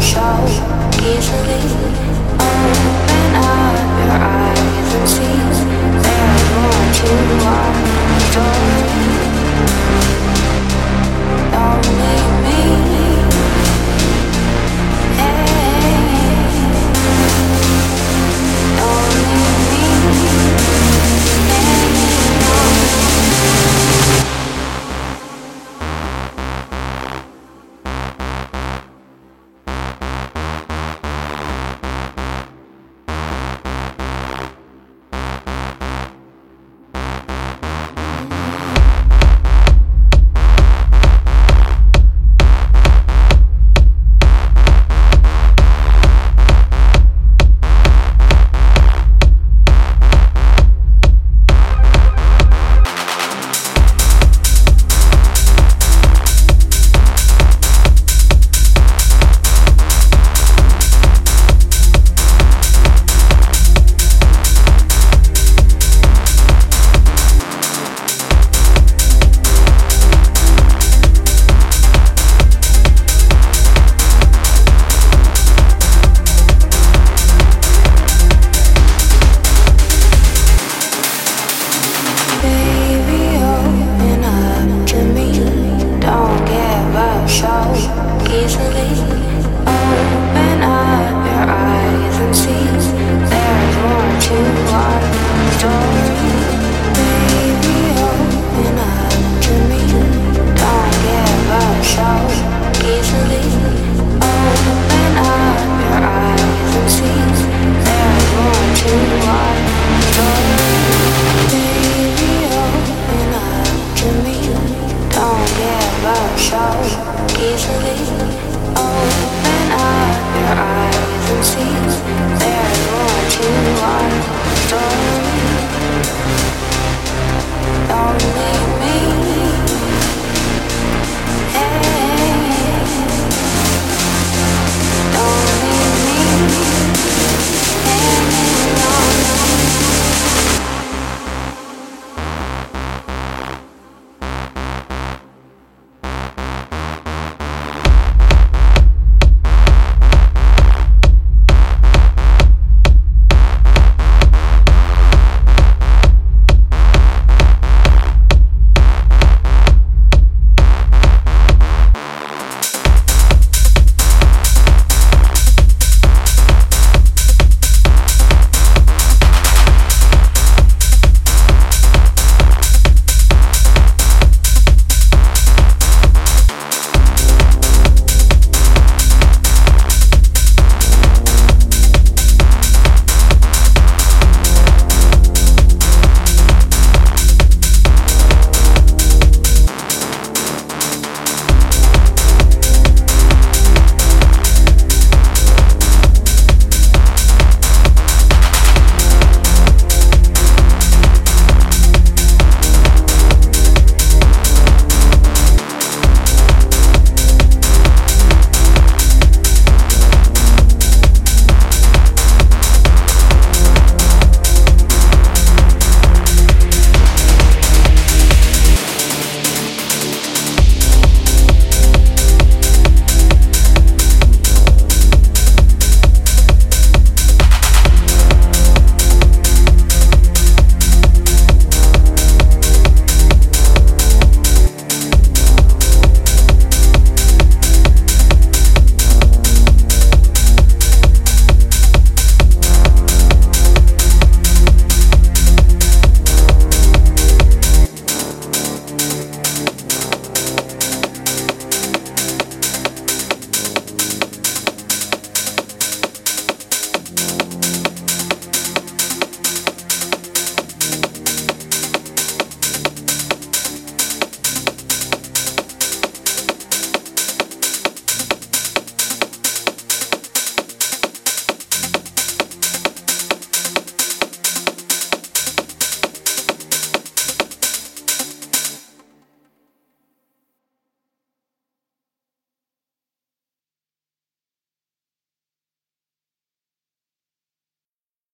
show. naturally.